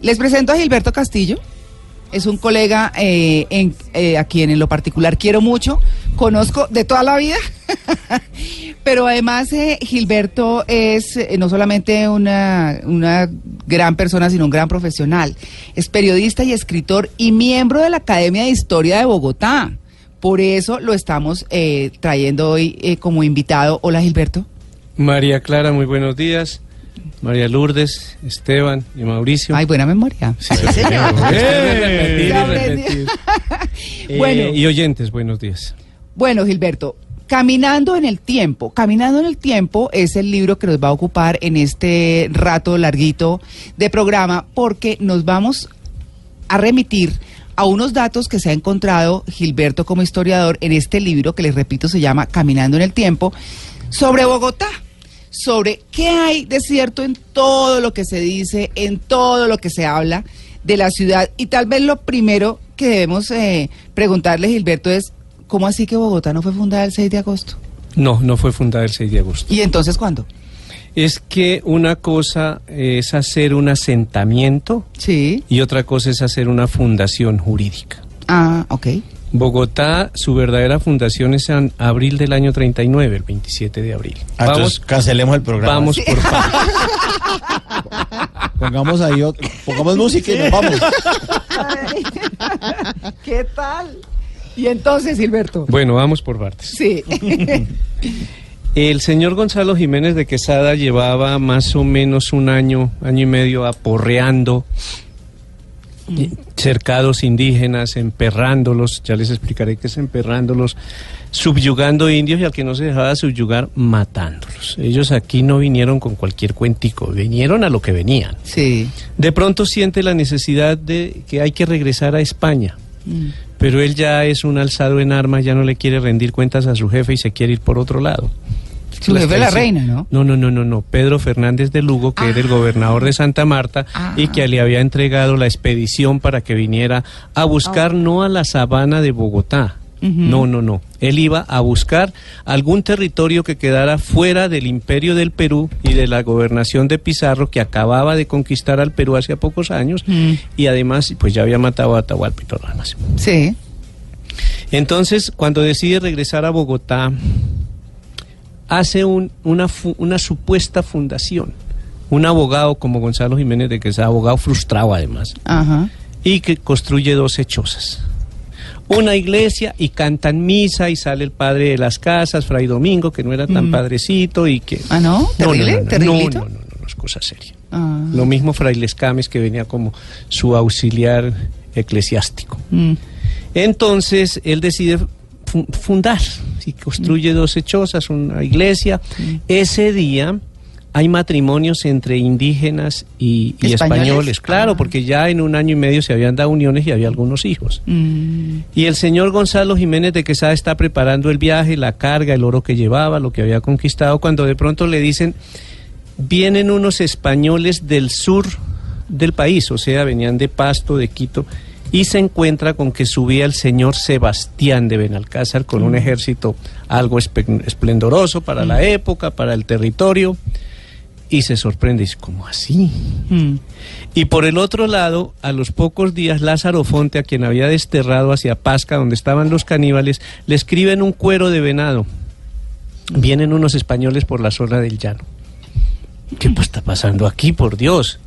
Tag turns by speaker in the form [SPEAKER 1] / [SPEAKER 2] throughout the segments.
[SPEAKER 1] Les presento a Gilberto Castillo. Es un colega eh, eh, a quien en lo particular quiero mucho, conozco de toda la vida, pero además eh, Gilberto es eh, no solamente una, una gran persona, sino un gran profesional. Es periodista y escritor y miembro de la Academia de Historia de Bogotá. Por eso lo estamos eh, trayendo hoy eh, como invitado. Hola Gilberto.
[SPEAKER 2] María Clara, muy buenos días. María Lourdes, Esteban y Mauricio.
[SPEAKER 1] Ay, buena memoria.
[SPEAKER 2] Sí, señor. Repetir. Eh,
[SPEAKER 1] Bueno.
[SPEAKER 2] y oyentes, buenos días.
[SPEAKER 1] Bueno, Gilberto, Caminando en el tiempo. Caminando en el tiempo es el libro que nos va a ocupar en este rato larguito de programa porque nos vamos a remitir a unos datos que se ha encontrado Gilberto como historiador en este libro que les repito se llama Caminando en el tiempo sobre Bogotá. Sobre qué hay de cierto en todo lo que se dice, en todo lo que se habla de la ciudad. Y tal vez lo primero que debemos eh, preguntarle, Gilberto, es ¿cómo así que Bogotá no fue fundada el 6 de agosto?
[SPEAKER 2] No, no fue fundada el 6 de agosto.
[SPEAKER 1] ¿Y entonces cuándo?
[SPEAKER 2] Es que una cosa es hacer un asentamiento
[SPEAKER 1] Sí.
[SPEAKER 2] y otra cosa es hacer una fundación jurídica.
[SPEAKER 1] Ah, ok.
[SPEAKER 2] Bogotá, su verdadera fundación es en abril del año 39, el 27 de abril.
[SPEAKER 3] Ah, entonces cancelemos el programa.
[SPEAKER 2] vamos por partes.
[SPEAKER 3] Pongamos ahí otro- pongamos música y nos vamos.
[SPEAKER 1] ¿Qué tal? Y entonces, Gilberto.
[SPEAKER 2] Bueno, vamos por partes.
[SPEAKER 1] Sí.
[SPEAKER 2] El señor Gonzalo Jiménez de Quesada llevaba más o menos un año, año y medio aporreando cercados indígenas, emperrándolos, ya les explicaré qué es emperrándolos, subyugando indios y al que no se dejaba subyugar, matándolos. Ellos aquí no vinieron con cualquier cuentico, vinieron a lo que venían.
[SPEAKER 1] Sí.
[SPEAKER 2] De pronto siente la necesidad de que hay que regresar a España.
[SPEAKER 1] Mm.
[SPEAKER 2] Pero él ya es un alzado en armas, ya no le quiere rendir cuentas a su jefe y se quiere ir por otro lado.
[SPEAKER 1] Su jefe la reina, ¿no?
[SPEAKER 2] No, no, no, no, no. Pedro Fernández de Lugo, que era el gobernador de Santa Marta
[SPEAKER 1] Ah.
[SPEAKER 2] y que le había entregado la expedición para que viniera a buscar no a la sabana de Bogotá. No, no, no. Él iba a buscar algún territorio que quedara fuera del imperio del Perú y de la gobernación de Pizarro que acababa de conquistar al Perú hace pocos años y además pues ya había matado a Atahualpa y todo lo demás.
[SPEAKER 1] Sí.
[SPEAKER 2] Entonces, cuando decide regresar a Bogotá, hace un- una, supuesta fundación. Un abogado como Gonzalo Jiménez de que es abogado frustrado además,
[SPEAKER 1] Ajá.
[SPEAKER 2] y que construye dos hechosas. Una iglesia y cantan misa y sale el padre de las casas, Fray Domingo, que no era tan
[SPEAKER 1] Mm.
[SPEAKER 2] padrecito y que...
[SPEAKER 1] Ah, ¿no? ¿Terrible?
[SPEAKER 2] No, no, no, no, no, no, no, es cosa seria.
[SPEAKER 1] Ah.
[SPEAKER 2] Lo mismo Fray Lescames, que venía como su auxiliar eclesiástico.
[SPEAKER 1] Mm.
[SPEAKER 2] Entonces él decide fundar y construye dos hechosas, una iglesia. Ese día hay matrimonios entre indígenas y, y
[SPEAKER 1] ¿Españoles?
[SPEAKER 2] españoles, claro,
[SPEAKER 1] Ah.
[SPEAKER 2] porque ya en un año y medio se habían dado uniones y había algunos hijos.
[SPEAKER 1] Mm.
[SPEAKER 2] Y el señor Gonzalo Jiménez de Quesada está preparando el viaje, la carga, el oro que llevaba, lo que había conquistado, cuando de pronto le dicen, vienen unos españoles del sur del país, o sea, venían de Pasto, de Quito, y se encuentra con que subía el señor Sebastián de Benalcázar con un ejército algo esplendoroso para la época, para el territorio, y se sorprende, dice, ¿cómo así?
[SPEAKER 1] Mm.
[SPEAKER 2] Y por el otro lado, a los pocos días, Lázaro Fonte, a quien había desterrado hacia Pasca, donde estaban los caníbales, le escriben un cuero de venado. Vienen unos españoles por la zona del llano. ¿Qué está pasando aquí, por Dios?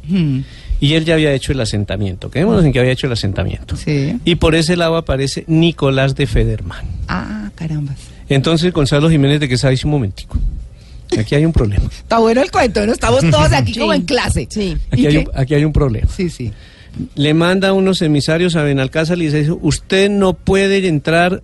[SPEAKER 2] Y él ya había hecho el asentamiento. Quedémonos en que había hecho el asentamiento.
[SPEAKER 1] Sí.
[SPEAKER 2] Y por ese lado aparece Nicolás de Federman.
[SPEAKER 1] Ah, caramba.
[SPEAKER 2] Entonces Gonzalo Jiménez de Quesada dice un momentico. Aquí hay un problema.
[SPEAKER 1] Está bueno el cuento, ¿no? Estamos todos aquí como en clase.
[SPEAKER 4] Sí.
[SPEAKER 2] Aquí
[SPEAKER 1] ¿Y
[SPEAKER 2] hay,
[SPEAKER 1] qué?
[SPEAKER 2] un, aquí hay un problema.
[SPEAKER 1] Sí, sí.
[SPEAKER 2] le manda unos emisarios a Benalcázar y dice, usted no puede entrar,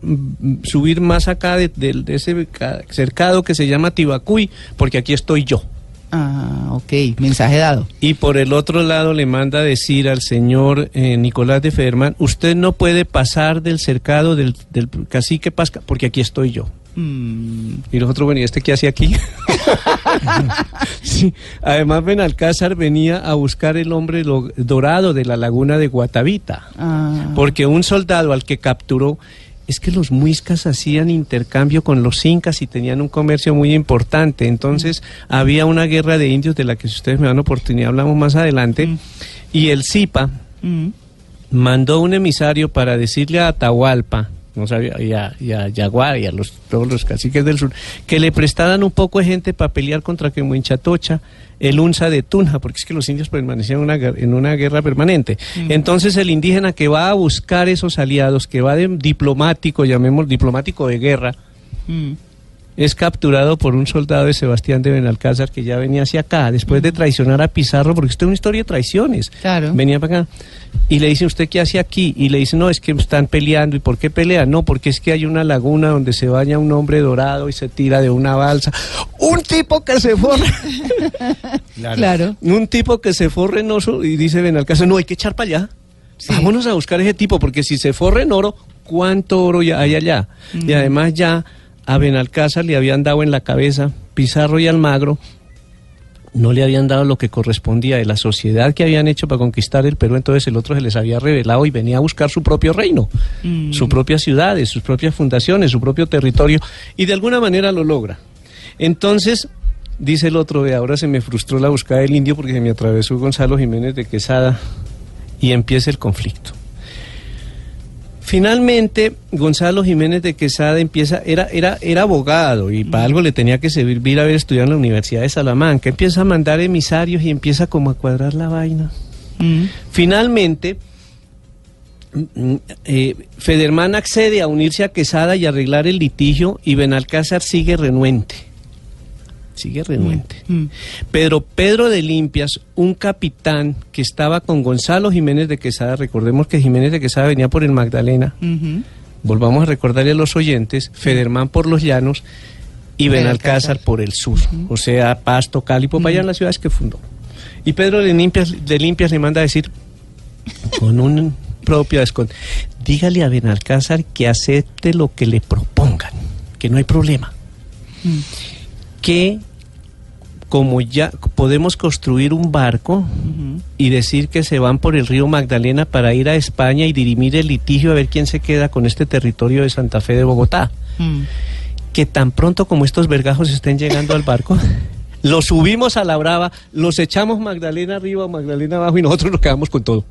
[SPEAKER 2] subir más acá de, de- de ese ca- cercado que se llama Tibacuy, porque aquí estoy yo.
[SPEAKER 1] Ah, ok. Mensaje dado.
[SPEAKER 2] Y por el otro lado le manda a decir al señor eh, Nicolás de Federman, usted no puede pasar del cercado del, del cacique Pasca, porque aquí estoy yo.
[SPEAKER 1] Mm.
[SPEAKER 2] Y nosotros, bueno, ¿y este qué hace aquí? sí. Además, Benalcázar venía a buscar el hombre dorado de la laguna de Guatavita.
[SPEAKER 1] Ah.
[SPEAKER 2] Porque un soldado al que capturó es que los muiscas hacían intercambio con los incas y tenían un comercio muy importante. Entonces había una guerra de indios de la que si ustedes me dan oportunidad hablamos más adelante.
[SPEAKER 1] Mm.
[SPEAKER 2] Y el Zipa
[SPEAKER 1] Mm.
[SPEAKER 2] mandó un emisario para decirle a Atahualpa, no sabía, y a, y a y a los, todos los caciques del sur, que le prestaran un poco de gente para pelear contra Quemuinchatocha, el Unza de Tunja, porque es que los indios permanecían en una, en una guerra permanente. Entonces el indígena que va a buscar esos aliados, que va de diplomático, llamemos diplomático de guerra,
[SPEAKER 1] Mm.
[SPEAKER 2] Es capturado por un soldado de Sebastián de Benalcázar que ya venía hacia acá, después de traicionar a Pizarro, porque esto es una historia de traiciones.
[SPEAKER 1] Claro.
[SPEAKER 2] Venía para acá. Y le dice, ¿usted qué hace aquí? Y le dice, no, es que están peleando. ¿Y por qué pelean? No, porque es que hay una laguna donde se baña un hombre dorado y se tira de una balsa. Un tipo que se forre.
[SPEAKER 1] Claro.
[SPEAKER 2] un tipo que se forre en oso y dice Benalcázar, no, hay que echar para allá.
[SPEAKER 1] Sí.
[SPEAKER 2] Vámonos a buscar ese tipo, porque si se forre en oro, ¿cuánto oro ya hay allá? Y además ya a Benalcázar le habían dado en la cabeza Pizarro y Almagro, no le habían dado lo que correspondía de la sociedad que habían hecho para conquistar el Perú, entonces el otro se les había revelado y venía a buscar su propio reino,
[SPEAKER 1] Mm.
[SPEAKER 2] su propia ciudades, sus propias fundaciones, su propio territorio, y de alguna manera lo logra. Entonces, dice el otro, de ahora se me frustró la búsqueda del indio porque se me atravesó Gonzalo Jiménez de Quesada y empieza el conflicto. Finalmente, Gonzalo Jiménez de Quesada empieza, era, era, era abogado y para algo le tenía que servir haber estudiado en la Universidad de Salamanca. Empieza a mandar emisarios y empieza como a cuadrar la vaina.
[SPEAKER 1] Mm.
[SPEAKER 2] Finalmente, mm, eh, Federman accede a unirse a Quesada y arreglar el litigio y Benalcázar sigue renuente. Sigue renuente.
[SPEAKER 1] Mm.
[SPEAKER 2] Pero Pedro de Limpias, un capitán que estaba con Gonzalo Jiménez de Quesada, recordemos que Jiménez de Quesada venía por el Magdalena, volvamos a recordarle a los oyentes, Federman por los llanos y
[SPEAKER 1] Benalcázar.
[SPEAKER 2] Por el sur, o sea, Pasto, Cali, Popayán, las ciudades que fundó. Y Pedro de Limpias, de Limpias le manda a decir, con un propio descon, dígale a Benalcázar que acepte lo que le propongan, que no hay problema. Que como ya podemos construir un barco y decir que se van por el río Magdalena para ir a España y dirimir el litigio a ver quién se queda con este territorio de Santa Fe de Bogotá.
[SPEAKER 1] Mm.
[SPEAKER 2] Que tan pronto como estos vergajos estén llegando al barco, los subimos a la brava, los echamos Magdalena arriba, Magdalena abajo y nosotros nos quedamos con todo.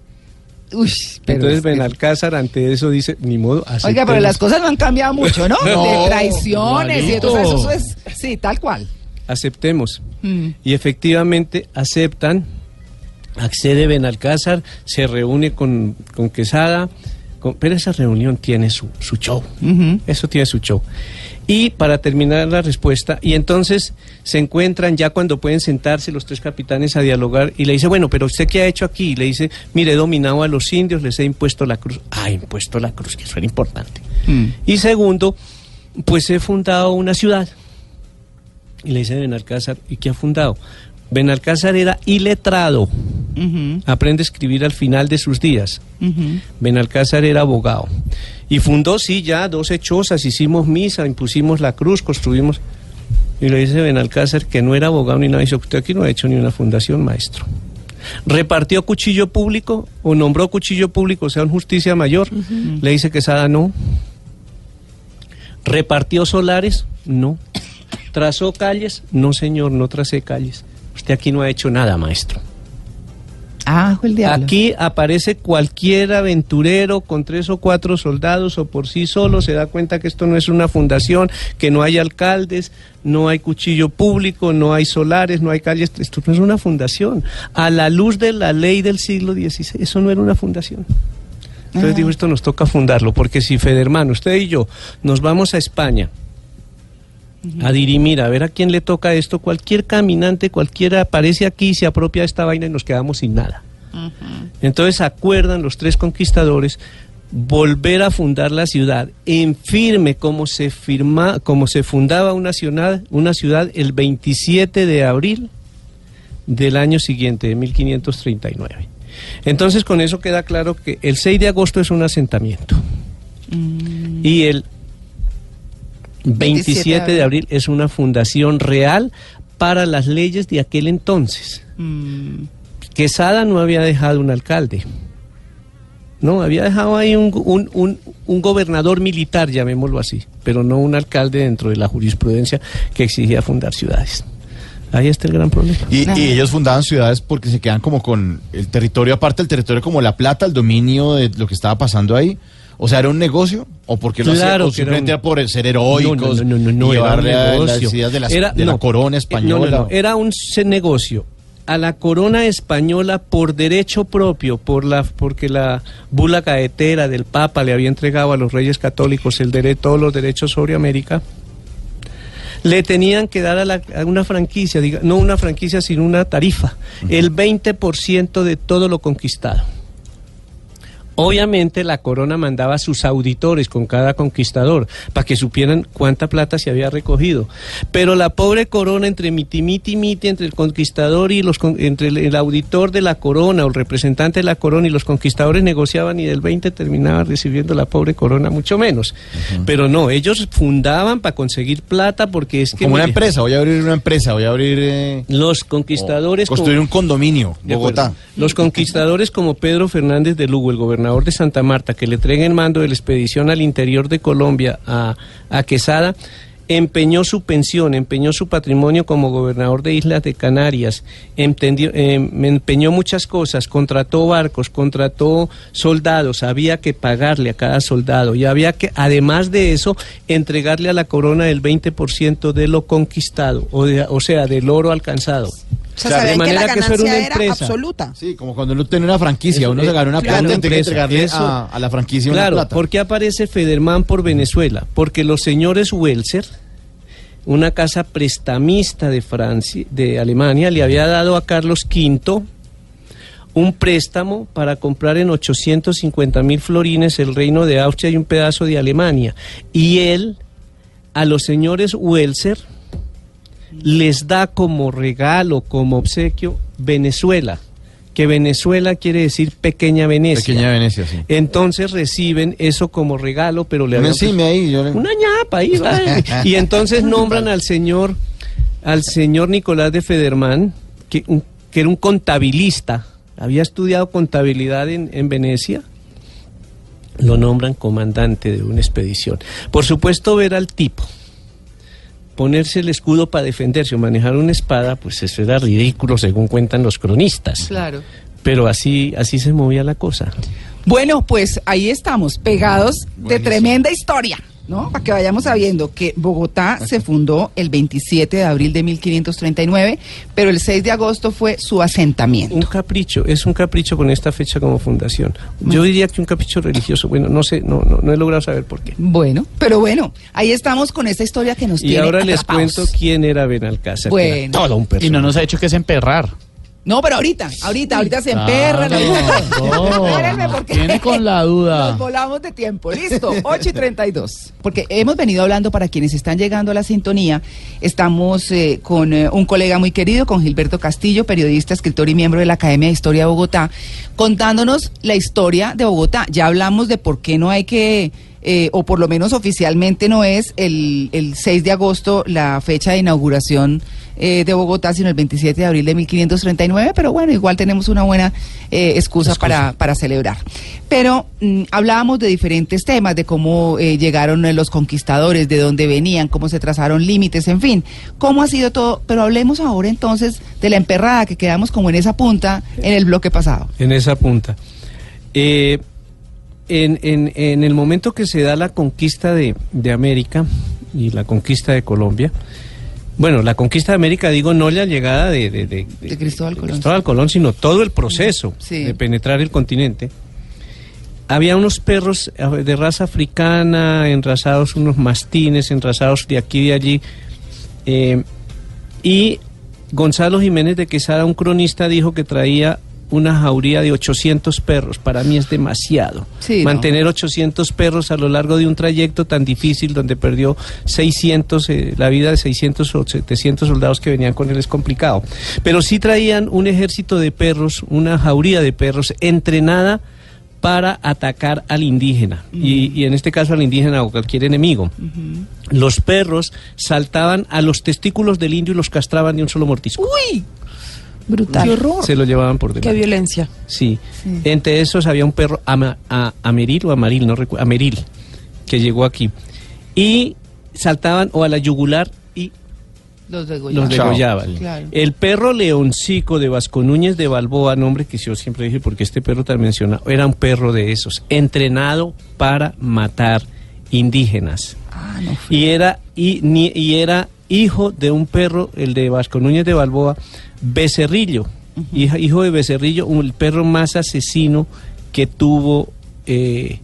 [SPEAKER 1] Uy, pero
[SPEAKER 2] Entonces Benalcázar ante eso dice, ni modo,
[SPEAKER 1] Oiga, pero
[SPEAKER 2] aceptemos".
[SPEAKER 1] las cosas no han cambiado mucho, ¿no?
[SPEAKER 3] No,
[SPEAKER 1] de traiciones y
[SPEAKER 3] igualito.
[SPEAKER 1] entonces eso es, sí, tal cual.
[SPEAKER 2] aceptemos.
[SPEAKER 1] Mm.
[SPEAKER 2] Y efectivamente aceptan, accede Benalcázar, se reúne con, con Quesada, con- pero esa reunión tiene su, su show. Eso tiene su show. Y para terminar la respuesta, y entonces se encuentran ya cuando pueden sentarse los tres capitanes a dialogar y le dice, bueno, pero usted qué ha hecho aquí? Y le dice, mire, he dominado a los indios, les he impuesto la cruz. Ah, impuesto la cruz, que eso era importante.
[SPEAKER 1] Mm.
[SPEAKER 2] Y segundo, pues he fundado una ciudad. Y le dice Benalcázar, ¿y qué ha fundado? Benalcázar era iletrado, aprende a escribir al final de sus días.
[SPEAKER 1] Ujú.
[SPEAKER 2] Benalcázar era abogado. Y fundó, sí, ya dos hechosas, hicimos misa, impusimos la cruz, construimos. Y le dice Benalcázar que no era abogado ni nada. Dice, usted aquí no ha hecho ni una fundación, maestro. ¿Repartió cuchillo público o nombró cuchillo público, o sea, un justicia mayor? Le dice Quesada, no. ¿Repartió solares? No. ¿Trazó calles? No, señor, no tracé calles. Usted aquí no ha hecho nada, maestro.
[SPEAKER 1] Ah, el diablo.
[SPEAKER 2] Aquí aparece cualquier aventurero con tres o cuatro soldados o por sí solo, se da cuenta que esto no es una fundación, que no hay alcaldes, no hay cuchillo público, no hay solares, no hay calles, esto no es una fundación. A la luz de la ley del siglo XVI, eso no era una fundación. Entonces
[SPEAKER 1] Ajá.
[SPEAKER 2] digo, esto nos toca fundarlo, porque si Federman, usted y yo, nos vamos a España a dirimir, a ver a quién le toca esto, cualquier caminante, cualquiera aparece aquí, se apropia de esta vaina y nos quedamos sin nada. Entonces acuerdan los tres conquistadores volver a fundar la ciudad en firme como se firma, como se fundaba una ciudad, una ciudad el 27 de abril del año siguiente, de 1539. Entonces con eso queda claro que el 6 de agosto es un asentamiento
[SPEAKER 1] Mm.
[SPEAKER 2] y el 27
[SPEAKER 1] 27
[SPEAKER 2] de abril es una fundación real para las leyes de aquel entonces.
[SPEAKER 1] Mm.
[SPEAKER 2] Quesada no había dejado un alcalde. No, había dejado ahí un, un, un, un gobernador militar, llamémoslo así, pero no un alcalde dentro de la jurisprudencia que exigía fundar ciudades. Ahí está el gran problema.
[SPEAKER 3] Y, y ellos fundaban ciudades porque se quedan como con el territorio, aparte del territorio como La Plata, el dominio de lo que estaba pasando ahí. O sea, ¿era un negocio? ¿O porque lo?
[SPEAKER 2] Claro
[SPEAKER 3] ¿O
[SPEAKER 2] que era
[SPEAKER 3] simplemente
[SPEAKER 2] un-
[SPEAKER 3] por ser heroicos?
[SPEAKER 2] No, no, no, era un
[SPEAKER 3] a
[SPEAKER 2] negocio.
[SPEAKER 3] las ideas de, las-
[SPEAKER 2] Era-
[SPEAKER 3] de la corona
[SPEAKER 2] eh,
[SPEAKER 3] española?
[SPEAKER 2] Era un negocio. A la corona española por derecho propio, por la, porque la bula caetera del Papa le había entregado a los reyes católicos el dere- todos los derechos sobre América, le tenían que dar a, la- a una franquicia, diga- no una franquicia, sino una tarifa, el 20% de todo lo conquistado. Obviamente la corona mandaba a sus auditores con cada conquistador para que supieran cuánta plata se había recogido. Pero la pobre corona entre miti miti miti entre el conquistador y los entre el, el auditor de la corona o el representante de la corona y los conquistadores negociaban y del 20 terminaba recibiendo la pobre corona mucho menos. Pero no, ellos fundaban para conseguir plata porque es que
[SPEAKER 3] Como una empresa, voy a abrir una empresa, voy a abrir... eh,
[SPEAKER 2] los conquistadores
[SPEAKER 3] construir
[SPEAKER 2] como-
[SPEAKER 3] un condominio,
[SPEAKER 2] acuerdo.
[SPEAKER 3] Bogotá.
[SPEAKER 2] Los conquistadores como Pedro Fernández de Lugo, el gobernador de Santa Marta, que le entrega el mando de la expedición al interior de Colombia a, Quesada, empeñó su pensión, empeñó su patrimonio como gobernador de Islas de Canarias, em, empeñó muchas cosas, contrató barcos, contrató soldados, había que pagarle a cada soldado y había que, además de eso, entregarle a la corona el 20% de lo conquistado, o, de- o sea, del oro alcanzado.
[SPEAKER 4] O sea,
[SPEAKER 2] de
[SPEAKER 4] que
[SPEAKER 2] manera
[SPEAKER 4] la
[SPEAKER 2] que eso era una
[SPEAKER 4] era
[SPEAKER 2] empresa.
[SPEAKER 4] absoluta.
[SPEAKER 3] Sí, como cuando uno tiene una franquicia,
[SPEAKER 2] Eso,
[SPEAKER 3] uno
[SPEAKER 2] eh,
[SPEAKER 3] se gana una
[SPEAKER 2] claro,
[SPEAKER 3] plata, que
[SPEAKER 2] empresa.
[SPEAKER 3] entregarle
[SPEAKER 2] Eso-
[SPEAKER 3] a, a la franquicia
[SPEAKER 2] Claro,
[SPEAKER 3] una plata.
[SPEAKER 2] ¿por qué aparece Federman por Venezuela? Porque los señores Welser, una casa prestamista de Francia, de Alemania, le había dado a Carlos V un préstamo para comprar en 850 mil florines el reino de Austria y un pedazo de Alemania. Y él, a los señores Welser, les da como regalo, como obsequio, Venezuela. Que Venezuela quiere decir pequeña Venecia.
[SPEAKER 3] Pequeña Venecia, sí.
[SPEAKER 2] Entonces reciben eso como regalo, pero le habían
[SPEAKER 3] encime ahí, yo le-
[SPEAKER 2] una ñapa ahí va. y entonces nombran al señor al señor Nicolás de Federman que, un- que era un contabilista había estudiado contabilidad en, en Venecia lo nombran comandante de una expedición por supuesto ver al tipo ponerse el escudo para defenderse o manejar una espada pues eso era ridículo según cuentan los cronistas.
[SPEAKER 1] Claro.
[SPEAKER 2] pero así así se movía la cosa.
[SPEAKER 1] Bueno, pues ahí estamos, pegados de tremenda historia, ¿no? Para que vayamos sabiendo que Bogotá se fundó el 27 de abril de 1539, pero el 6 de agosto fue su asentamiento.
[SPEAKER 2] Un capricho, es un capricho con esta fecha como fundación. Yo diría que un capricho religioso, bueno, no sé, no, no, no he logrado saber por qué.
[SPEAKER 1] Bueno, pero bueno, ahí estamos con esta historia que nos
[SPEAKER 2] Y
[SPEAKER 1] tiene
[SPEAKER 2] ahora les cuento quién era Benalcázar.
[SPEAKER 1] Bueno.
[SPEAKER 2] todo un
[SPEAKER 5] Y
[SPEAKER 2] personaje.
[SPEAKER 5] no nos ha hecho que es emperrar.
[SPEAKER 1] No, pero ahorita, ahorita, ahorita se emperran.
[SPEAKER 5] No,
[SPEAKER 1] Espérenme, porque
[SPEAKER 5] tiene con la duda.
[SPEAKER 1] Nos volamos de tiempo. Listo, 8 y 32. Porque hemos venido hablando para quienes están llegando a la sintonía. Estamos eh, con eh, un colega muy querido, con Gilberto Castillo, periodista, escritor y miembro de la Academia de Historia de Bogotá, contándonos la historia de Bogotá. Ya hablamos de por qué no hay que. Eh, o por lo menos oficialmente no es el, el 6 de agosto la fecha de inauguración eh, de Bogotá, sino el 27 de abril de 1539, pero bueno, igual tenemos una buena eh, excusa, Para, para celebrar. Pero mm, hablábamos de diferentes temas, de cómo llegaron los conquistadores, de dónde venían, cómo se trazaron límites, en fin, cómo ha sido todo, pero hablemos ahora entonces de la emperrada que quedamos como en esa punta en el bloque pasado.
[SPEAKER 2] En esa punta. Eh, en, en- en el momento que se da la conquista de, de América y la conquista de Colombia, bueno, la conquista de América, digo, no la llegada de, de, de-
[SPEAKER 1] De Cristóbal Colón.
[SPEAKER 2] Cristóbal Colón, sino todo el proceso
[SPEAKER 1] Sí.
[SPEAKER 2] de penetrar el continente. Había unos perros de raza africana, enrasados, unos mastines, enrasados de aquí y de allí. eh, y Gonzalo Jiménez de Quesada, un cronista, dijo que traía una jauría de 800 perros. Para mí es demasiado.
[SPEAKER 1] Sí, ¿no?
[SPEAKER 2] Mantener 800 perros a lo largo de un trayecto tan difícil donde perdió 600, eh, la vida de 600 o 700 soldados que venían con él es complicado. Pero sí traían un ejército de perros, una jauría de perros entrenada para atacar al indígena y, y en este caso al indígena o cualquier enemigo. Los perros saltaban a los testículos del indio y los castraban de un solo mortisco.
[SPEAKER 1] ¡Uy!
[SPEAKER 4] Brutal.
[SPEAKER 1] Qué horror.
[SPEAKER 2] Se lo llevaban por
[SPEAKER 4] Qué
[SPEAKER 2] delante.
[SPEAKER 4] violencia.
[SPEAKER 2] Sí. Entre esos había un perro ama- a- Ameril o Amaril, no recuerdo, Ameril, que llegó aquí. Y saltaban o a la yugular y
[SPEAKER 1] Los degollaban.
[SPEAKER 2] los
[SPEAKER 3] Chao.
[SPEAKER 2] degollaban.
[SPEAKER 1] Claro.
[SPEAKER 2] El perro leoncico de Vasco Núñez de Balboa, nombre que yo siempre dije porque este perro también menciona, era un perro de esos, entrenado para matar indígenas.
[SPEAKER 1] Ah, no.
[SPEAKER 2] Y era, y, ni- y era hijo de un perro, el de Vasco Núñez de Balboa, Becerrillo, hijo de Becerrillo, el perro más asesino que tuvo, eh,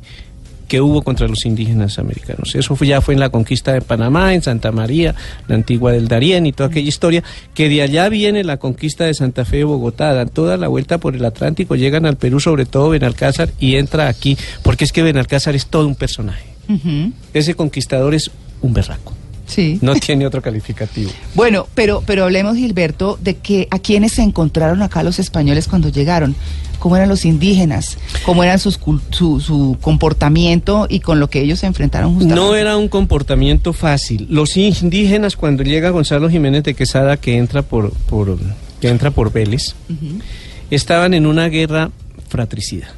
[SPEAKER 2] que hubo contra los indígenas americanos. Eso fue, ya fue en la conquista de Panamá, en Santa María, la antigua del Darién y toda aquella historia, que de allá viene la conquista de Santa Fe de Bogotá, dan toda la vuelta por el Atlántico, llegan al Perú, sobre todo Benalcázar, y entra aquí, porque es que Benalcázar es todo un personaje. Ese conquistador es un berraco.
[SPEAKER 1] Sí.
[SPEAKER 2] No tiene otro calificativo.
[SPEAKER 1] Bueno, pero, pero hablemos, Gilberto, de que a quienes se encontraron acá los españoles cuando llegaron. ¿Cómo eran los indígenas? ¿Cómo eran sus su, su comportamiento y con lo que ellos se enfrentaron justamente?
[SPEAKER 2] No era un comportamiento fácil. Los indígenas, cuando llega Gonzalo Jiménez de Quesada, que entra por, por, que entra por Vélez, estaban en una guerra fratricida.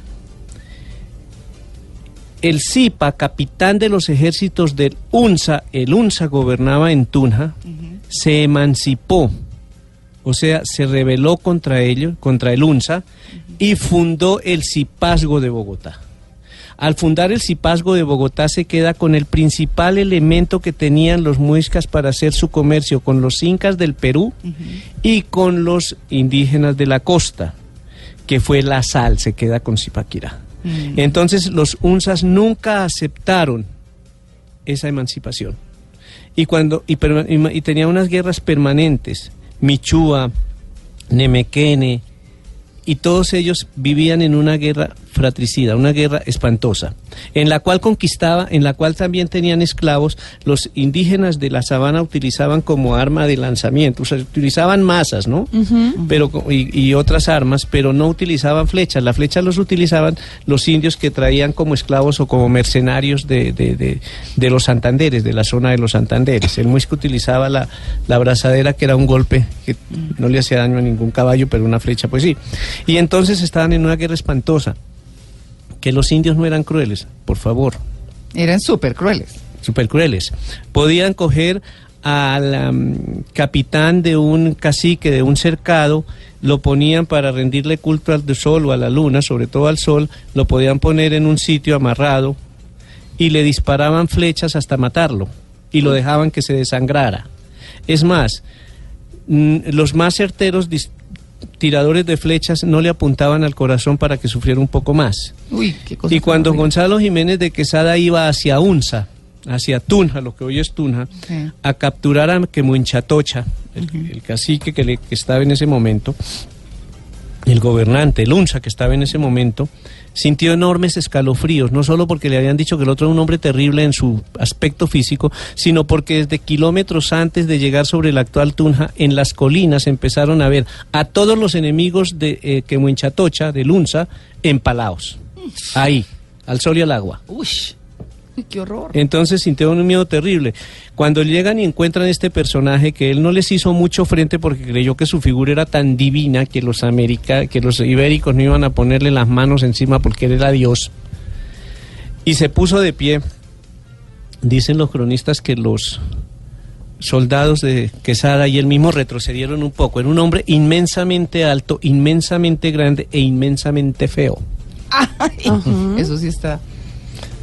[SPEAKER 2] El Zipa, capitán de los ejércitos del UNSA, el UNSA gobernaba en Tunja, se emancipó, o sea, se rebeló contra ellos, contra el UNSA, y fundó el Cipazgo de Bogotá. Al fundar el Cipazgo de Bogotá se queda con el principal elemento que tenían los muiscas para hacer su comercio con los incas del Perú y con los indígenas de la costa, que fue la sal, se queda con Zipaquirá.
[SPEAKER 1] Mm.
[SPEAKER 2] Entonces los unsas nunca aceptaron esa emancipación. Y cuando y, tenía unas guerras permanentes, Michúa, Nemequene, y todos ellos vivían en una guerra fratricida, una guerra espantosa, en la cual conquistaba, en la cual también tenían esclavos, los indígenas de la sabana utilizaban como arma de lanzamiento, o sea, utilizaban masas, ¿no? pero y, y otras armas, pero no utilizaban flechas. Las flechas los utilizaban los indios que traían como esclavos o como mercenarios de, de, de- de los Santanderes, de la zona de los Santanderes. El muisco utilizaba la, la brazadera, que era un golpe que no le hacía daño a ningún caballo, pero una flecha, pues sí. Y entonces estaban en una guerra espantosa. Que los indios no eran crueles, por favor
[SPEAKER 1] Eran súper crueles.
[SPEAKER 2] super crueles. Podían coger al capitán de un cacique, de un cercado, lo ponían para rendirle culto al sol o a la luna, sobre todo al sol, lo podían poner en un sitio amarrado y le disparaban flechas hasta matarlo y lo dejaban que se desangrara. Es más, mm, los más certeros dis- tiradores de flechas no le apuntaban al corazón para que sufriera un poco más.
[SPEAKER 1] Uy, qué cosa.
[SPEAKER 2] Y cuando
[SPEAKER 1] horrible.
[SPEAKER 2] Gonzalo Jiménez de Quesada iba hacia Unza, hacia Tunja, lo que hoy es Tunja, a capturar a Quemuenchatocha, el, el cacique que, le- que estaba en ese momento, el gobernante, el Unza que estaba en ese momento, sintió enormes escalofríos, no solo porque le habían dicho que el otro era un hombre terrible en su aspecto físico, sino porque desde kilómetros antes de llegar sobre el actual Tunja, en las colinas empezaron a ver a todos los enemigos de eh, Quemuenchatocha, del Unza, empalados. Ahí, al sol y al agua.
[SPEAKER 1] qué horror.
[SPEAKER 2] Entonces sintió un miedo terrible. Cuando llegan y encuentran este personaje que él no les hizo mucho frente porque creyó que su figura era tan divina que los america, que los ibéricos no iban a ponerle las manos encima porque él era Dios. Y se puso de pie. Dicen los cronistas que los soldados de Quesada y él mismo retrocedieron un poco. Era un hombre inmensamente alto, inmensamente grande e inmensamente feo.
[SPEAKER 1] Ay, Eso sí está.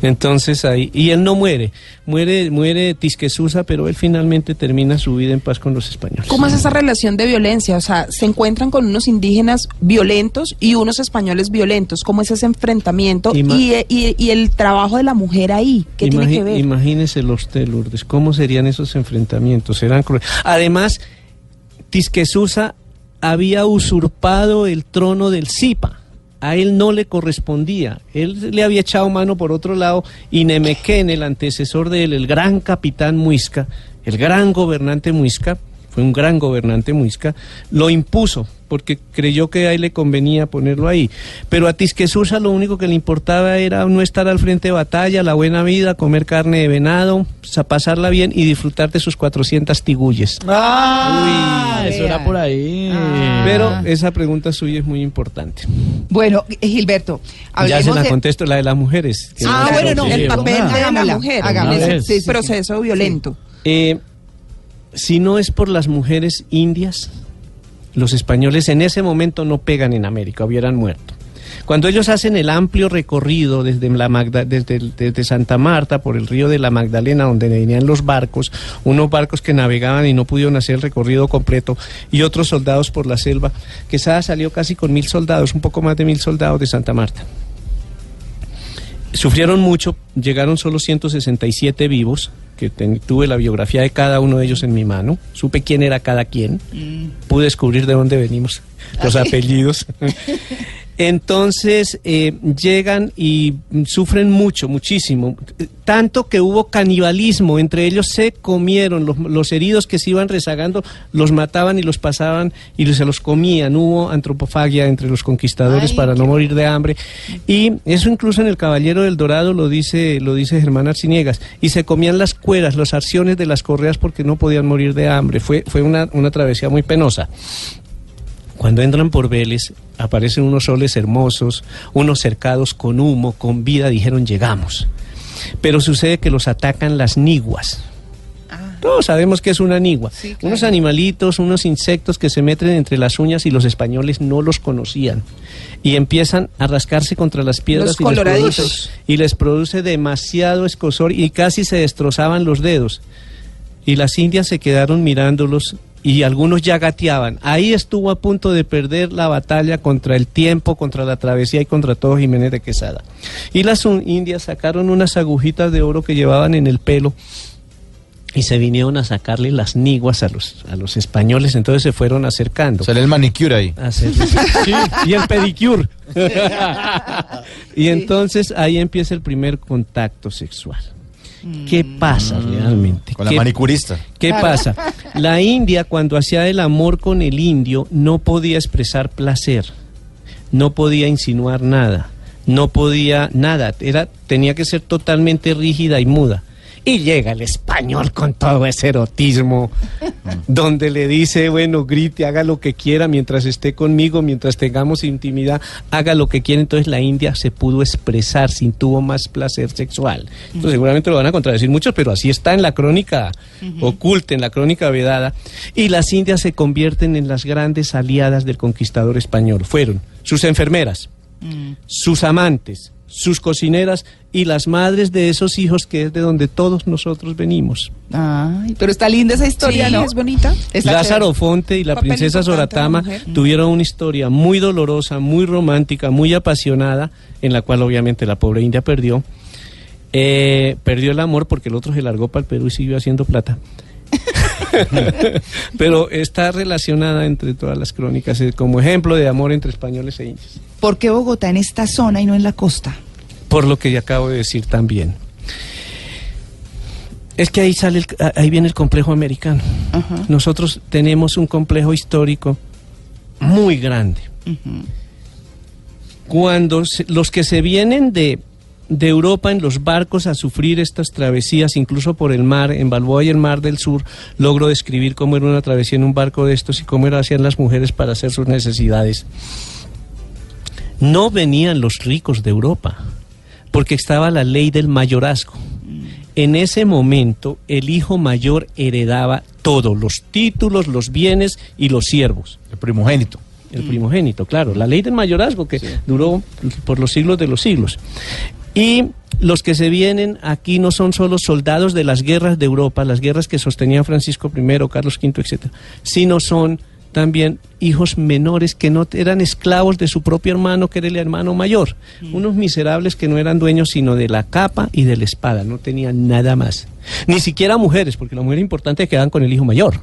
[SPEAKER 2] Entonces ahí, y él no muere, muere, muere Tisquesusa, pero él finalmente termina su vida en paz con los españoles.
[SPEAKER 4] ¿Cómo es esa relación de violencia? O sea, se encuentran con unos indígenas violentos y unos españoles violentos. ¿Cómo es ese enfrentamiento
[SPEAKER 2] Ima-
[SPEAKER 4] y, y- y el trabajo de la mujer ahí? ¿Qué tiene que ver?
[SPEAKER 2] Imagínese los de Lourdes, ¿cómo serían esos enfrentamientos? Serán crueles. Además, Tisquesusa había usurpado el trono del Zipa. A él no le correspondía. Él le había echado mano por otro lado y Nemequén, el antecesor de él, el gran capitán Muisca, el gran gobernante Muisca, fue un gran gobernante Muisca, lo impuso porque creyó que ahí le convenía ponerlo ahí. Pero a Tisquesusa lo único que le importaba era no estar al frente de batalla, la buena vida, comer carne de venado, sa- pasarla bien y disfrutar de sus 400 tigulles.
[SPEAKER 5] Ah, eso era por ahí.
[SPEAKER 1] Ah.
[SPEAKER 2] Pero esa pregunta suya es muy importante.
[SPEAKER 1] Bueno, eh, Gilberto,
[SPEAKER 2] Ya se la
[SPEAKER 1] de...
[SPEAKER 2] contesto, la de las mujeres.
[SPEAKER 1] Ah,
[SPEAKER 2] no-
[SPEAKER 1] bueno, no,
[SPEAKER 4] el papel de la mujer
[SPEAKER 1] hagámosla.
[SPEAKER 4] en ese proceso violento.
[SPEAKER 2] Eh, si no es por las mujeres indias, los españoles en ese momento no pegan en América, hubieran muerto. Cuando ellos hacen el amplio recorrido desde, la desde Santa Marta por el río de la Magdalena, donde venían los barcos, unos barcos que navegaban y no pudieron hacer el recorrido completo, y otros soldados por la selva, Quesada salió casi con mil soldados, un poco más de mil soldados de Santa Marta. Sufrieron mucho, llegaron solo 167 vivos, que ten- tuve la biografía de cada uno de ellos en mi mano, supe quién era cada quien, pude descubrir de dónde venimos, los apellidos. Entonces eh, llegan y sufren mucho, muchísimo, tanto que hubo canibalismo, entre ellos se comieron, los, los heridos que se iban rezagando los mataban y los pasaban y se los comían, hubo antropofagia entre los conquistadores
[SPEAKER 1] Ay,
[SPEAKER 2] para no morir de hambre. Y eso incluso en el Caballero del Dorado lo dice, lo dice Germán Arciniegas, y se comían las cueras, los arciones de las correas porque no podían morir de hambre, fue, fue una, una travesía muy penosa. Cuando entran por Vélez, aparecen unos soles hermosos, unos cercados con humo, con vida, dijeron llegamos. Pero sucede que los atacan las niguas. Todos sabemos que es una nigua.
[SPEAKER 1] Sí, claro.
[SPEAKER 2] Unos animalitos, unos insectos que se meten entre las uñas y los españoles no los conocían. Y empiezan a rascarse contra las piedras
[SPEAKER 4] Los
[SPEAKER 2] y les,
[SPEAKER 4] coloraditos.
[SPEAKER 2] produce, y les produce demasiado escosor y casi se destrozaban los dedos. Y las indias se quedaron mirándolos y algunos ya gateaban. Ahí estuvo a punto de perder la batalla contra el tiempo, contra la travesía y contra todo Jiménez de Quesada. Y las un- indias sacaron unas agujitas de oro que llevaban en el pelo y se vinieron a sacarle las niguas a los, a los españoles, entonces se fueron acercando.
[SPEAKER 3] Sale el manicure ahí.
[SPEAKER 2] Sí, y el pedicure. y entonces ahí empieza el primer contacto sexual. ¿Qué pasa realmente?
[SPEAKER 3] Mm. Con la
[SPEAKER 2] ¿Qué-
[SPEAKER 3] manicurista.
[SPEAKER 2] ¿Qué pasa? La India, cuando hacía el amor con el indio, no podía expresar placer, no podía insinuar nada, no podía nada, era, tenía que ser totalmente rígida y muda. Y llega el español con todo ese erotismo, donde le dice, bueno, grite, haga lo que quiera mientras esté conmigo, mientras tengamos intimidad, haga lo que quiera. Entonces la India se pudo expresar, sin tuvo más placer sexual. Entonces seguramente lo van a contradecir muchos, pero así está en la crónica oculta, en la crónica vedada. Y las Indias se convierten en las grandes aliadas del conquistador español. Fueron sus enfermeras, sus amantes, sus cocineras y las madres de esos hijos que es de donde todos nosotros venimos.
[SPEAKER 1] Ay, pero está linda esa historia,
[SPEAKER 4] Sí,
[SPEAKER 1] ¿no?
[SPEAKER 4] es bonita.
[SPEAKER 1] Está
[SPEAKER 2] Lázaro
[SPEAKER 1] chévere.
[SPEAKER 2] Fonte y la
[SPEAKER 4] Papel
[SPEAKER 2] princesa Soratama tuvieron una historia muy dolorosa, muy romántica, muy apasionada, en la cual obviamente la pobre India perdió. Eh, perdió el amor porque el otro se largó para el Perú y siguió haciendo plata. Pero está relacionada entre todas las crónicas eh, como ejemplo de amor entre españoles e indios.
[SPEAKER 1] ¿Por qué Bogotá en esta zona y no en la costa?
[SPEAKER 2] Por lo que ya acabo de decir también. Es que ahí sale, el- ahí viene el complejo americano. Nosotros tenemos un complejo histórico muy grande. Cuando se- los que se vienen de, de Europa en los barcos a sufrir estas travesías, incluso por el mar, en Balboa y el Mar del Sur, logro describir cómo era una travesía en un barco de estos y cómo era hacían las mujeres para hacer sus necesidades. No venían los ricos de Europa, porque estaba la ley del mayorazgo. En ese momento, el hijo mayor heredaba todo, los títulos, los bienes y los siervos.
[SPEAKER 3] El primogénito.
[SPEAKER 2] El primogénito, claro. La ley del mayorazgo que duró por los siglos de los siglos. Y los que se vienen aquí no son solo soldados de las guerras de Europa, las guerras que sostenían Francisco I, Carlos V, etcétera, sino son también hijos menores que no eran esclavos de su propio hermano, que era el hermano mayor. Unos miserables que no eran dueños sino de la capa y de la espada, no tenían nada más. Ni siquiera mujeres, porque la mujer importante quedaban con el hijo mayor.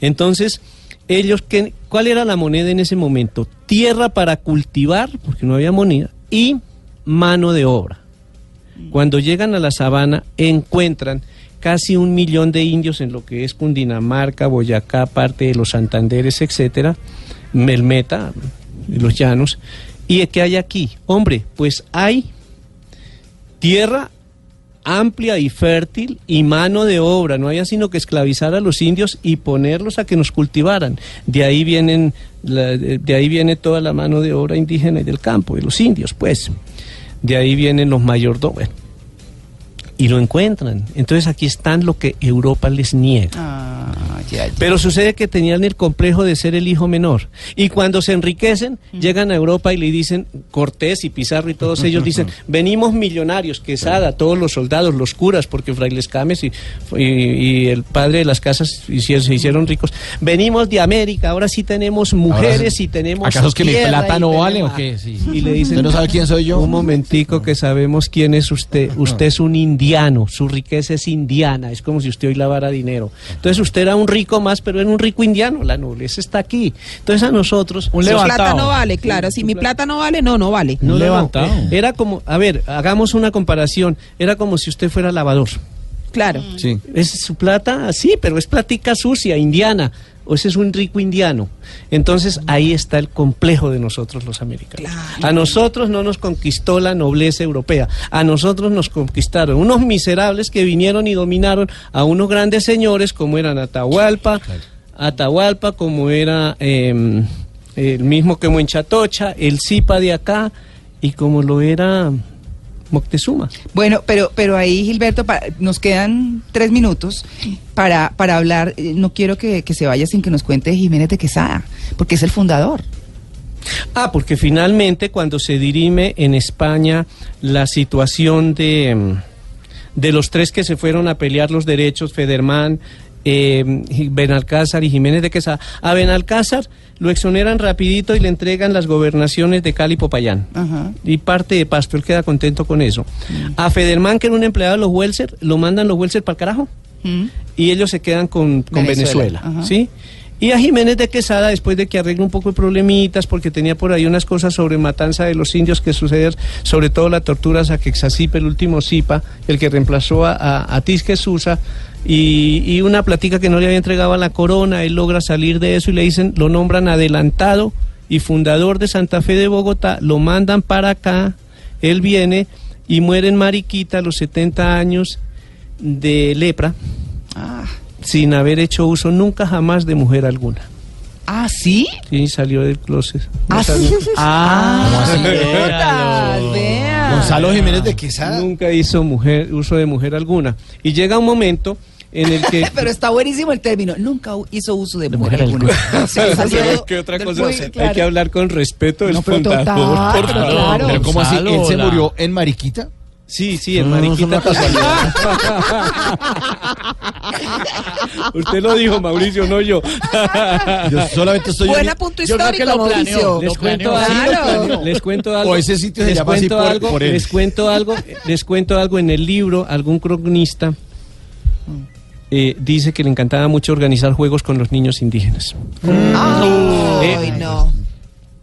[SPEAKER 2] Entonces, ellos, ¿qué- ¿cuál era la moneda en ese momento? Tierra para cultivar, porque no había moneda, y mano de obra. Cuando llegan a la sabana, encuentran casi un millón de indios en lo que es Cundinamarca, Boyacá, parte de los Santanderes, etcétera, Melmeta, los llanos. ¿Y qué hay aquí? Hombre, pues hay tierra amplia y fértil y mano de obra. No había sino que esclavizar a los indios y ponerlos a que nos cultivaran. De ahí vienen, la- de ahí viene toda la mano de obra indígena y del campo, de los indios, pues. De ahí vienen los mayordomos. Y lo encuentran. Entonces aquí están lo que Europa les niega.
[SPEAKER 1] Ah,
[SPEAKER 2] Pero sucede que tenían el complejo de ser el hijo menor. Y cuando se enriquecen, llegan a Europa y le dicen, Cortés y Pizarro y todos ellos dicen, venimos millonarios, Quesada, todos los soldados, los curas, porque Frailes Cames y, y- y el padre de las casas hicieron- se hicieron ricos. Venimos de América, ahora sí tenemos mujeres
[SPEAKER 3] sí.
[SPEAKER 2] y tenemos
[SPEAKER 3] ¿Acaso es que mi plata no vale o qué? Sí.
[SPEAKER 2] Y le dicen,
[SPEAKER 3] ¿Usted no sabe quién soy yo?
[SPEAKER 2] Un momentico que sabemos quién es usted. Usted es un indiano, su riqueza es indiana, es como si usted hoy lavara dinero. Entonces usted era un rico más, pero era un rico indiano, la nobleza está aquí. Entonces a nosotros...
[SPEAKER 5] Un
[SPEAKER 4] Su
[SPEAKER 5] levantado.
[SPEAKER 4] plata no vale, claro. Si mi plata no vale, no, no vale.
[SPEAKER 2] No, no, no,
[SPEAKER 5] levantado.
[SPEAKER 2] eh, Era como, a ver, hagamos una comparación. Era como si usted fuera lavador.
[SPEAKER 4] Claro.
[SPEAKER 3] Sí.
[SPEAKER 2] Es su plata, sí, pero es platica sucia, indiana. O ese es un rico indiano. Entonces ahí está el complejo de nosotros los americanos. A nosotros no nos conquistó la nobleza europea. A nosotros nos conquistaron unos miserables que vinieron y dominaron a unos grandes señores como eran Atahualpa, Atahualpa, como era eh, el mismo que Chatocha, el Zipa de acá y como lo era Moctezuma.
[SPEAKER 1] Bueno, pero, pero ahí, Gilberto, pa- nos quedan tres minutos para, para hablar. eh, No quiero que, que se vaya sin que nos cuente Jiménez de Quesada, porque es el fundador.
[SPEAKER 2] Ah, porque finalmente cuando se dirime en España la situación de, mm, de los tres que se fueron a pelear los derechos, Federman, eh, Benalcázar y Jiménez de Quesada, a Benalcázar lo exoneran rapidito y le entregan las gobernaciones de Cali y Popayán.
[SPEAKER 1] Ajá.
[SPEAKER 2] Y parte de Pasto, él queda contento con eso. A Federman, que era un empleado de los Welser, lo mandan los Welser para el carajo
[SPEAKER 1] ¿Mm?
[SPEAKER 2] y ellos se quedan con, con
[SPEAKER 1] Venezuela.
[SPEAKER 2] ¿sí? Y a Jiménez de Quesada, después de que arregla un poco de problemitas, porque tenía por ahí unas cosas sobre matanza de los indios que suceder, sobre todo la tortura a Saquexacipe, el último Zipa, el que reemplazó a, a, a Tisque Susa, y, y una platica que no le había entregado a la corona, él logra salir de eso y le dicen, lo nombran adelantado y fundador de Santa Fe de Bogotá, lo mandan para acá, él viene y muere en Mariquita a los 70 años de lepra
[SPEAKER 1] Ah,
[SPEAKER 2] sin haber hecho uso nunca jamás de mujer alguna.
[SPEAKER 1] ah, ¿sí?
[SPEAKER 2] Sí, salió del closet.
[SPEAKER 1] Ah, sí.
[SPEAKER 3] ¿Cómo así?
[SPEAKER 1] Putas, vea.
[SPEAKER 3] Gonzalo Jiménez de Quesada.
[SPEAKER 2] Nunca hizo mujer, uso de mujer alguna. Y llega un momento en el que...
[SPEAKER 1] Pero está buenísimo el término. Nunca hizo uso de, mujer,
[SPEAKER 5] mujer
[SPEAKER 1] alguna.
[SPEAKER 2] Hay que hablar con respeto del
[SPEAKER 1] No, pero
[SPEAKER 2] fundador.
[SPEAKER 1] total,
[SPEAKER 2] por
[SPEAKER 1] pero
[SPEAKER 2] favor.
[SPEAKER 1] claro.
[SPEAKER 3] Pero ¿cómo así? ¿Él se murió en Mariquita?
[SPEAKER 2] Sí, sí, en
[SPEAKER 3] No,
[SPEAKER 2] Mariquita. Usted lo dijo, Mauricio, no yo.
[SPEAKER 3] Yo solamente estoy...
[SPEAKER 4] Buena punto
[SPEAKER 5] Yo creo que
[SPEAKER 4] histórico,
[SPEAKER 5] lo planeó.
[SPEAKER 4] Mauricio.
[SPEAKER 5] Lo
[SPEAKER 2] Les cuento,
[SPEAKER 5] planeó.
[SPEAKER 2] algo, les cuento algo.
[SPEAKER 3] O ese sitio se
[SPEAKER 2] les
[SPEAKER 3] llama así
[SPEAKER 2] cuento
[SPEAKER 3] por-
[SPEAKER 2] algo,
[SPEAKER 3] por él.
[SPEAKER 2] Les cuento algo, les cuento algo en el libro, algún cronista eh, dice que le encantaba mucho organizar juegos con los niños indígenas.
[SPEAKER 4] Ay,
[SPEAKER 2] Eh,
[SPEAKER 4] no.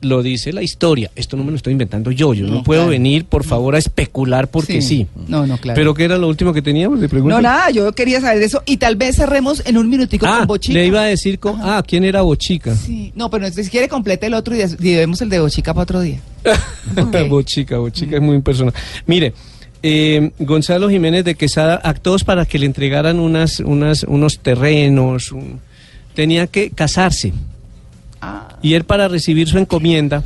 [SPEAKER 2] Lo dice la historia. Esto no me lo estoy inventando yo. Yo no, puedo venir, por favor, a especular porque sí.
[SPEAKER 1] No, no, claro.
[SPEAKER 2] Pero ¿qué era lo último que teníamos? Le pregunto.
[SPEAKER 1] no, nada, yo quería saber de eso. Y tal vez cerremos en un minutico
[SPEAKER 2] Ah,
[SPEAKER 1] con Bochica.
[SPEAKER 2] le iba a decir con... Ah, ¿quién era Bochica?
[SPEAKER 1] Sí, no, pero si quiere complete el otro y y vemos el de Bochica para otro día.
[SPEAKER 2] Bochica, Bochica es muy impersonal. Mire, eh, Gonzalo Jiménez de Quesada, a todos para que le entregaran unas, unas, unos terrenos, un- tenía que casarse.
[SPEAKER 1] Ah,
[SPEAKER 2] Y él para recibir su encomienda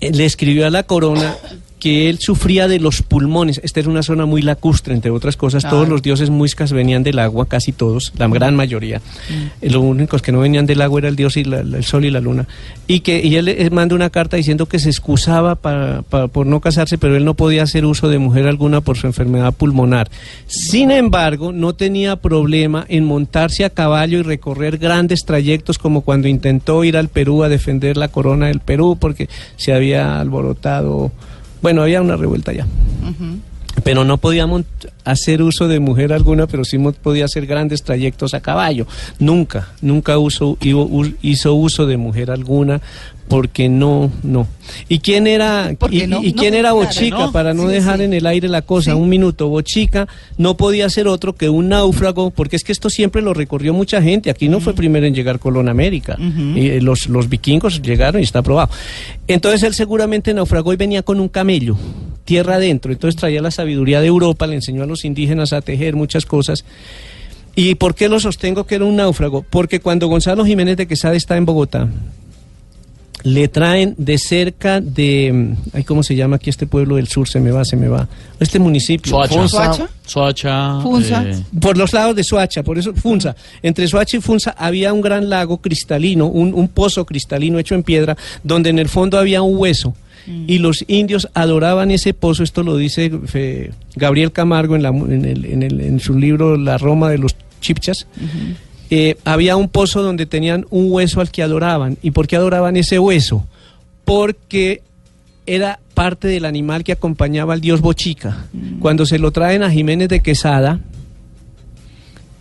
[SPEAKER 2] eh, le escribió a la corona que él sufría de los pulmones. Esta era una zona muy lacustre, entre otras cosas. Todos los dioses muiscas venían del agua, casi todos, la gran mayoría. Eh, Los únicos que no venían del agua era el dios y la- la- el sol y la luna. Y que y él le manda una carta diciendo que se excusaba para, para- por no casarse, pero él no podía hacer uso de mujer alguna por su enfermedad pulmonar. Sin embargo, no tenía problema en montarse a caballo y recorrer grandes trayectos como cuando intentó ir al Perú a defender la corona del Perú porque se había alborotado, bueno, había una revuelta ya. Pero no podía mont- hacer uso de mujer alguna, pero sí podía hacer grandes trayectos a caballo. Nunca, nunca uso, hizo, uso de mujer alguna porque no, no. ¿Y quién era,
[SPEAKER 1] ¿Por qué
[SPEAKER 2] y,
[SPEAKER 1] no?
[SPEAKER 2] y
[SPEAKER 1] No,
[SPEAKER 2] quién era
[SPEAKER 1] claro,
[SPEAKER 2] Bochica?
[SPEAKER 1] ¿no?
[SPEAKER 2] Para no
[SPEAKER 1] Sí,
[SPEAKER 2] dejar
[SPEAKER 1] sí.
[SPEAKER 2] en el aire la cosa,
[SPEAKER 1] Sí.
[SPEAKER 2] un minuto. Bochica no podía ser otro que un náufrago, porque es que esto siempre lo recorrió mucha gente. Aquí no fue primero en llegar Colón a América. Eh, los, los vikingos llegaron y está probado. Entonces él seguramente naufragó y venía con un camello, tierra adentro. Entonces traía la sabiduría de Europa, le enseñó a los indígenas a tejer muchas cosas. ¿Y por qué lo sostengo que era un náufrago? Porque cuando Gonzalo Jiménez de Quesada está en Bogotá, le traen de cerca de, mm, ay, ¿cómo se llama aquí este pueblo del sur? Se me va, se me va. Este municipio.
[SPEAKER 5] Soacha.
[SPEAKER 1] ¿Soacha?
[SPEAKER 5] Soacha.
[SPEAKER 1] Funza.
[SPEAKER 5] eh,
[SPEAKER 2] Por los lados de Soacha, por eso Funza. Entre Soacha y Funza había un gran lago cristalino, un, un pozo cristalino hecho en piedra, donde en el fondo había un hueso. Y los indios adoraban ese pozo, esto lo dice eh, Gabriel Camargo en, la en, el- en el- en su libro La Roma de los Chipchas. Eh, había un pozo donde tenían un hueso al que adoraban. ¿Y por qué adoraban ese hueso? Porque era parte del animal que acompañaba al dios Bochica. Cuando se lo traen a Jiménez de Quesada,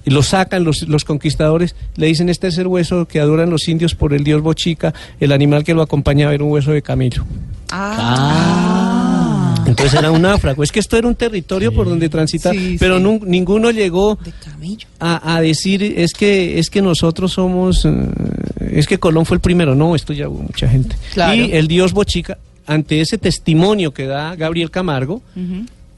[SPEAKER 2] y lo sacan los, los conquistadores, le dicen este es el hueso que adoran los indios por el dios Bochica, el animal que lo acompañaba era un hueso de camello.
[SPEAKER 1] Ah.
[SPEAKER 2] Entonces era un náufrago. Es que esto era un territorio por donde transitar,
[SPEAKER 1] Sí,
[SPEAKER 2] pero
[SPEAKER 1] sí.
[SPEAKER 2] ninguno llegó a, a decir es que es que nosotros somos eh, es que Colón fue el primero no esto ya hubo mucha gente
[SPEAKER 1] Claro.
[SPEAKER 2] y el dios Bochica ante ese testimonio que da Gabriel Camargo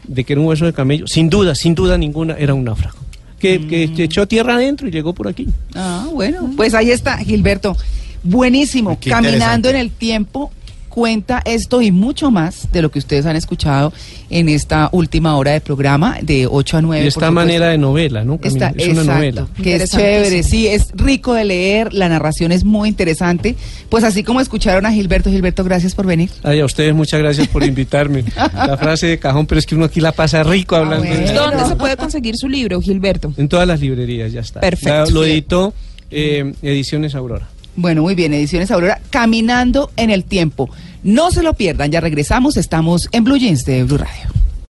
[SPEAKER 2] de que era un hueso de camello sin duda sin duda ninguna era un náufrago que,
[SPEAKER 1] Mm.
[SPEAKER 2] que- echó tierra adentro y llegó por aquí
[SPEAKER 1] Ah, bueno, pues ahí está, Gilberto. Buenísimo.
[SPEAKER 3] Qué
[SPEAKER 1] Caminando en el tiempo cuenta esto y mucho más de lo que ustedes han escuchado en esta última hora de programa de 8 a 9.
[SPEAKER 2] de esta
[SPEAKER 1] supuesto.
[SPEAKER 2] manera de novela no es una
[SPEAKER 1] exacto,
[SPEAKER 2] novela
[SPEAKER 1] que es chévere, sí, es rico de leer, la narración es muy interesante. Pues así como escucharon a Gilberto, Gilberto, gracias por venir.
[SPEAKER 2] Ay, a ustedes muchas gracias por invitarme la frase de cajón pero es que uno aquí la pasa rico hablando de
[SPEAKER 1] bueno.
[SPEAKER 2] esto.
[SPEAKER 4] ¿Dónde se puede conseguir su libro, Gilberto?
[SPEAKER 2] en todas las librerías ya está
[SPEAKER 4] Perfecto.
[SPEAKER 2] La- lo editó eh, Ediciones Aurora
[SPEAKER 1] Bueno, muy bien, Ediciones Aurora, Caminando en el Tiempo. No se lo pierdan, ya regresamos, estamos en Blue Jeans de Blue Radio.